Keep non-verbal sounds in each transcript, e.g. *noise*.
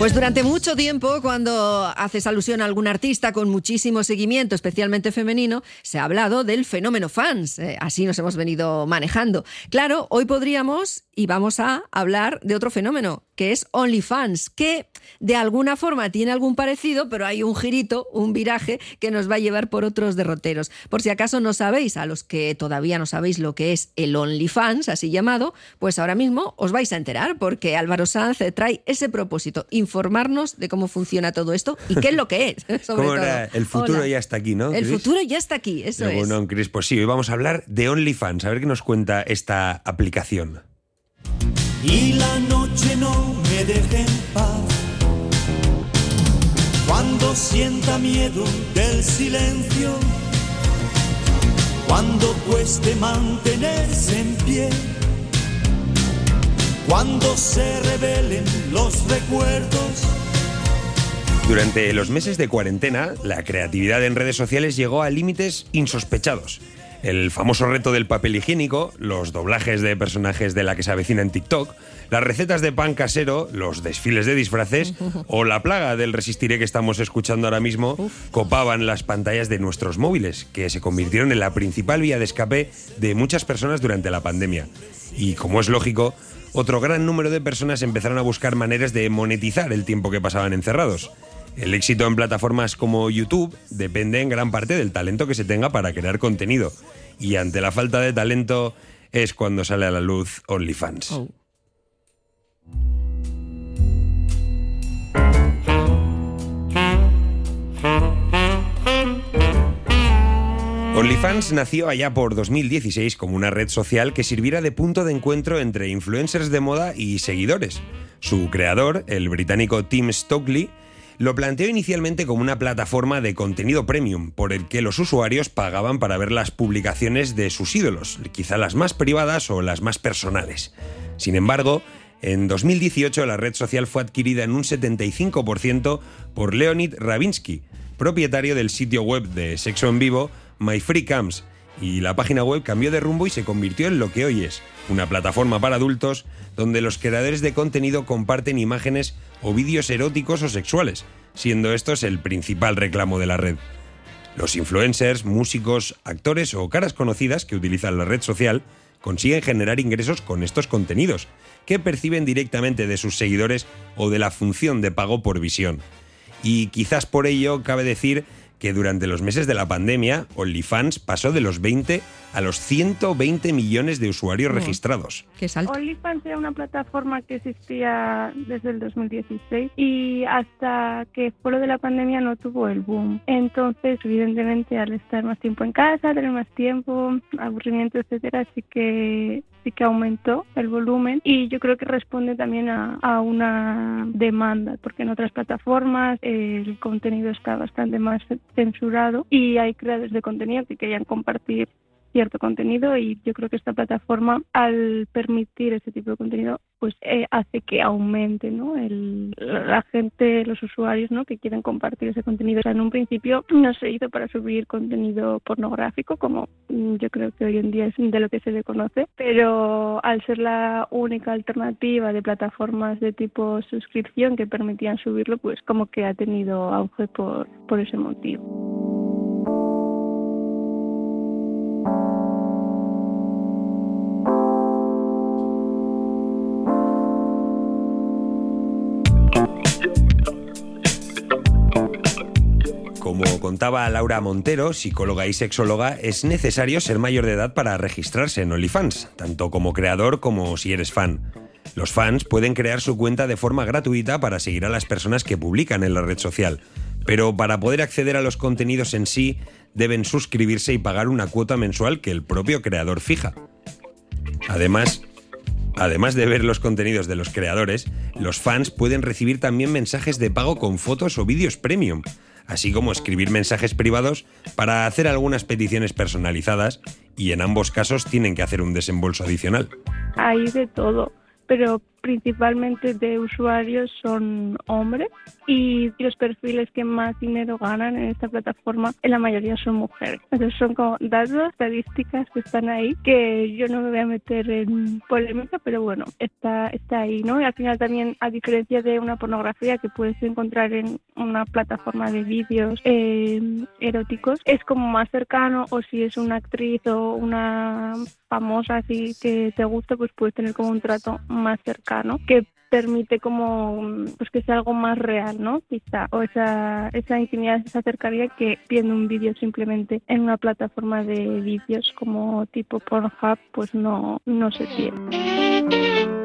Pues durante mucho tiempo, cuando haces alusión a algún artista con muchísimo seguimiento, especialmente femenino, se ha hablado del fenómeno fans. Eh, así nos hemos venido manejando. Claro, hoy podríamos y vamos a hablar de otro fenómeno, que es OnlyFans, que de alguna forma tiene algún parecido, pero hay un girito, un viraje que nos va a llevar por otros derroteros. Por si acaso no sabéis, a los que todavía no sabéis lo que es el OnlyFans, así llamado, pues ahora mismo os vais a enterar, porque Álvaro Sanz trae ese propósito, informarnos de cómo funciona todo esto y qué es lo que es. *laughs* ¿Cómo era? El futuro ya está aquí, ¿no? El futuro ya está aquí, eso es. Bueno, Chris, pues sí, hoy vamos a hablar de OnlyFans, a ver qué nos cuenta esta aplicación y la noche no me deje en paz. Cuando sienta miedo del silencio, cuando cueste mantenerse en pie, cuando se revelen los recuerdos. Durante los meses de cuarentena, la creatividad en redes sociales llegó a límites insospechados el famoso reto del papel higiénico, los doblajes de personajes de la que se avecina en TikTok, las recetas de pan casero, los desfiles de disfraces *laughs* o la plaga del resistiré que estamos escuchando ahora mismo copaban las pantallas de nuestros móviles, que se convirtieron en la principal vía de escape de muchas personas durante la pandemia. Y como es lógico, otro gran número de personas empezaron a buscar maneras de monetizar el tiempo que pasaban encerrados. El éxito en plataformas como YouTube depende en gran parte del talento que se tenga para crear contenido. Y ante la falta de talento es cuando sale a la luz OnlyFans. Oh. OnlyFans nació allá por 2016 como una red social que sirviera de punto de encuentro entre influencers de moda y seguidores. Su creador, el británico Tim Stokely, lo planteó inicialmente como una plataforma de contenido premium, por el que los usuarios pagaban para ver las publicaciones de sus ídolos, quizá las más privadas o las más personales. Sin embargo, en 2018 la red social fue adquirida en un 75% por Leonid Ravinsky, propietario del sitio web de sexo en vivo My y la página web cambió de rumbo y se convirtió en lo que hoy es, una plataforma para adultos donde los creadores de contenido comparten imágenes o vídeos eróticos o sexuales, siendo estos el principal reclamo de la red. Los influencers, músicos, actores o caras conocidas que utilizan la red social consiguen generar ingresos con estos contenidos, que perciben directamente de sus seguidores o de la función de pago por visión. Y quizás por ello cabe decir que durante los meses de la pandemia, OnlyFans pasó de los 20 a los 120 millones de usuarios registrados. ¿Qué salto? OnlyFans era una plataforma que existía desde el 2016 y hasta que fue lo de la pandemia no tuvo el boom. Entonces, evidentemente, al estar más tiempo en casa, tener más tiempo, aburrimiento, etcétera, sí que sí que aumentó el volumen y yo creo que responde también a, una demanda porque en otras plataformas el contenido está bastante más censurado y hay creadores de contenido que querían compartir cierto contenido y yo creo que esta plataforma al permitir ese tipo de contenido pues eh, hace que aumente ¿no? El, la gente, los usuarios ¿no? que quieren compartir ese contenido. O sea, en un principio no se hizo para subir contenido pornográfico como mm, yo creo que hoy en día es de lo que se le conoce, pero al ser la única alternativa de plataformas de tipo suscripción que permitían subirlo, pues como que ha tenido auge por, por ese motivo. Contaba Laura Montero, psicóloga y sexóloga, es necesario ser mayor de edad para registrarse en OnlyFans, tanto como creador como si eres fan. Los fans pueden crear su cuenta de forma gratuita para seguir a las personas que publican en la red social, pero para poder acceder a los contenidos en sí deben suscribirse y pagar una cuota mensual que el propio creador fija. Además, Además de ver los contenidos de los creadores, los fans pueden recibir también mensajes de pago con fotos o vídeos premium, así como escribir mensajes privados para hacer algunas peticiones personalizadas y en ambos casos tienen que hacer un desembolso adicional. Hay de todo, pero principalmente de usuarios son hombres y los perfiles que más dinero ganan en esta plataforma en la mayoría son mujeres. Entonces son como datos, estadísticas que están ahí que yo no me voy a meter en polémica, pero bueno, está, está ahí, ¿no? Y al final también, a diferencia de una pornografía que puedes encontrar en una plataforma de vídeos eh, eróticos, es como más cercano o si es una actriz o una famosa así que te gusta, pues puedes tener como un trato más cercano que permite como pues que sea algo más real, ¿no? Quizá o esa esa intimidad, esa cercanía que viendo un vídeo simplemente en una plataforma de vídeos como tipo Pornhub, pues no no se tiene.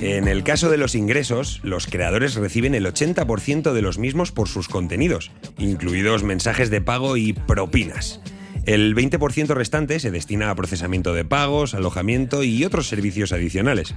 En el caso de los ingresos, los creadores reciben el 80% de los mismos por sus contenidos, incluidos mensajes de pago y propinas. El 20% restante se destina a procesamiento de pagos, alojamiento y otros servicios adicionales.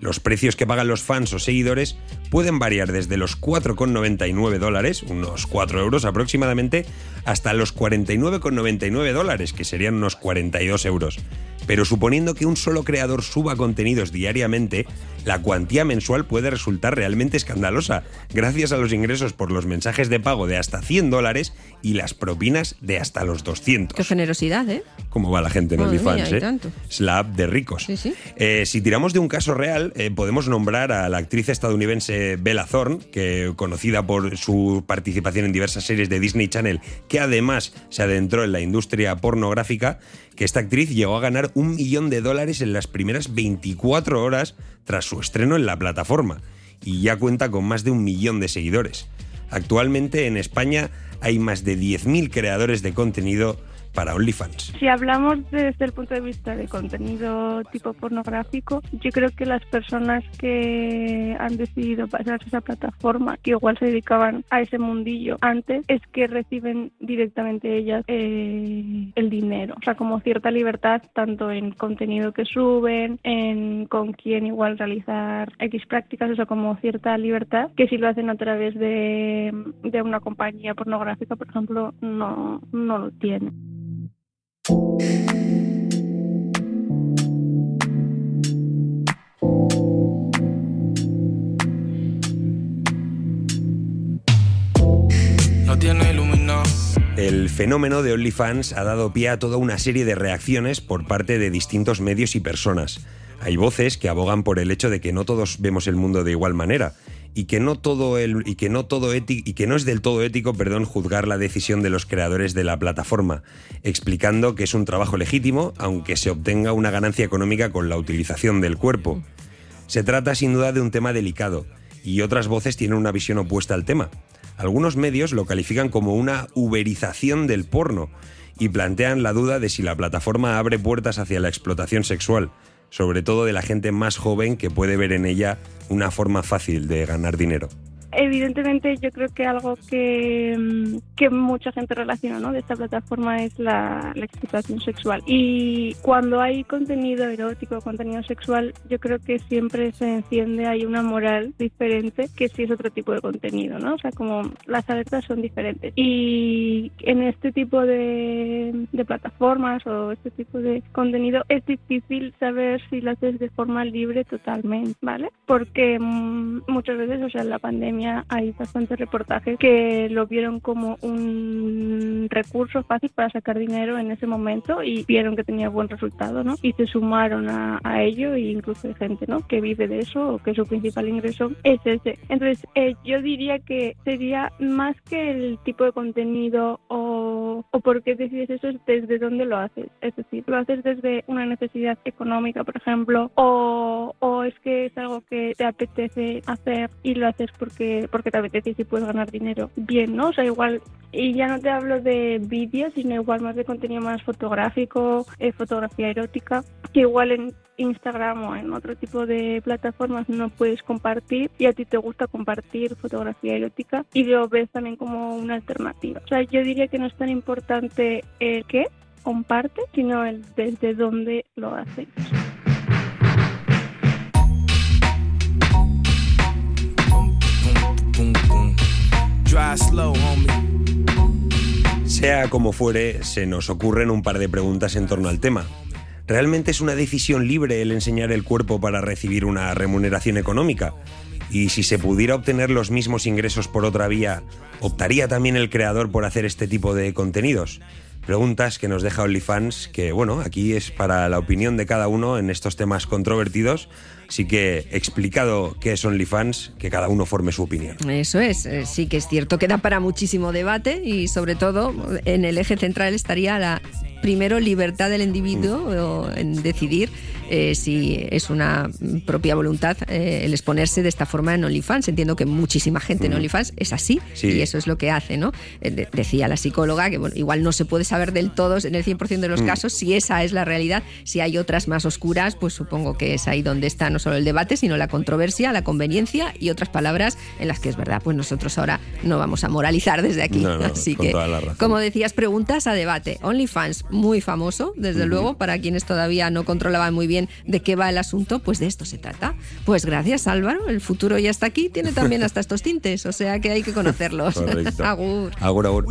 Los precios que pagan los fans o seguidores pueden variar desde los 4,99 dólares, unos 4 euros aproximadamente, hasta los 49,99 dólares, que serían unos 42 euros. Pero suponiendo que un solo creador suba contenidos diariamente, la cuantía mensual puede resultar realmente escandalosa, gracias a los ingresos por los mensajes de pago de hasta 100 dólares y las propinas de hasta los 200. Qué generosidad, ¿eh? ¿Cómo va la gente en Madre OnlyFans, mía, eh? tanto. Es la app de ricos. Sí, sí. Eh, si tiramos de un caso real, eh, podemos nombrar a la actriz estadounidense Bella Thorne, que conocida por su participación en diversas series de Disney Channel, que además se adentró en la industria pornográfica, que esta actriz llegó a ganar un millón de dólares en las primeras 24 horas tras su estreno en la plataforma, y ya cuenta con más de un millón de seguidores. Actualmente en España hay más de 10.000 creadores de contenido para OnlyFans. Si hablamos desde el punto de vista de contenido tipo pornográfico, yo creo que las personas que han decidido pasarse a esa plataforma, que igual se dedicaban a ese mundillo antes, es que reciben directamente ellas eh, el dinero. O sea, como cierta libertad tanto en contenido que suben, en con quién igual realizar X prácticas, eso como cierta libertad, que si lo hacen a través de, de una compañía pornográfica, por ejemplo, no, no lo tienen. El fenómeno de OnlyFans ha dado pie a toda una serie de reacciones por parte de distintos medios y personas. Hay voces que abogan por el hecho de que no todos vemos el mundo de igual manera y que no todo el, y que no todo éti- y que no es del todo ético, perdón, juzgar la decisión de los creadores de la plataforma, explicando que es un trabajo legítimo aunque se obtenga una ganancia económica con la utilización del cuerpo. Se trata sin duda de un tema delicado y otras voces tienen una visión opuesta al tema. Algunos medios lo califican como una uberización del porno y plantean la duda de si la plataforma abre puertas hacia la explotación sexual, sobre todo de la gente más joven que puede ver en ella una forma fácil de ganar dinero. Evidentemente, yo creo que algo que, mm, que mucha gente relaciona ¿no? de esta plataforma es la, la explotación sexual. Y cuando hay contenido erótico, contenido sexual, yo creo que siempre se enciende, hay una moral diferente que si es otro tipo de contenido, ¿no? O sea, como las alertas son diferentes. Y en este tipo de, de plataformas o este tipo de contenido es difícil saber si lo haces de forma libre totalmente, ¿vale? Porque mm, muchas veces, o sea, en la pandemia hay bastantes reportajes que lo vieron como un recurso fácil para sacar dinero en ese momento y vieron que tenía buen resultado, ¿no? Y se sumaron a, ello e incluso hay gente, ¿no? Que vive de eso o que su principal ingreso es ese. Entonces, eh, yo diría que sería más que el tipo de contenido o, o por qué decides eso, es desde dónde lo haces. Es decir, lo haces desde una necesidad económica, por ejemplo, o, o es que es algo que te apetece hacer y lo haces porque, porque te apetece y puedes ganar dinero. Bien, ¿no? O sea, igual, y ya no te hablo de vídeos, sino igual más de contenido más fotográfico, eh, fotografía erótica, que igual en Instagram o en otro tipo de plataformas no puedes compartir y a ti te gusta compartir fotografía erótica y lo ves también como una alternativa. O sea, yo diría que no es tan importante el qué comparte, sino el desde dónde lo haces. Sea como fuere, se nos ocurren un par de preguntas en torno al tema. ¿Realmente es una decisión libre el enseñar el cuerpo para recibir una remuneración económica? Y si se pudiera obtener los mismos ingresos por otra vía, ¿optaría también el creador por hacer este tipo de contenidos? Preguntas que nos deja OnlyFans, que bueno, aquí es para la opinión de cada uno en estos temas controvertidos. Así que explicado qué es OnlyFans, que cada uno forme su opinión. Eso es, eh, sí que es cierto que da para muchísimo debate y sobre todo en el eje central estaría la primero libertad del individuo en decidir eh, si es una propia voluntad eh, el exponerse de esta forma en OnlyFans. Entiendo que muchísima gente en OnlyFans es así y eso es lo que hace, ¿no? Eh, decía la psicóloga que bueno, igual no se puede saber del todo en el 100% de los mm. casos si esa es la realidad. Si hay otras más oscuras, pues supongo que es ahí donde está no solo el debate, sino la controversia, la conveniencia y otras palabras en las que es verdad, pues nosotros ahora no vamos a moralizar desde aquí. Así que, como decías, preguntas a debate. OnlyFans, muy famoso, desde luego, para quienes todavía no controlaban muy bien de qué va el asunto, pues de esto se trata. Pues gracias Álvaro, el futuro ya está aquí, tiene también hasta estos tintes, o sea que hay que conocerlos. *laughs* agur. Agur, agur.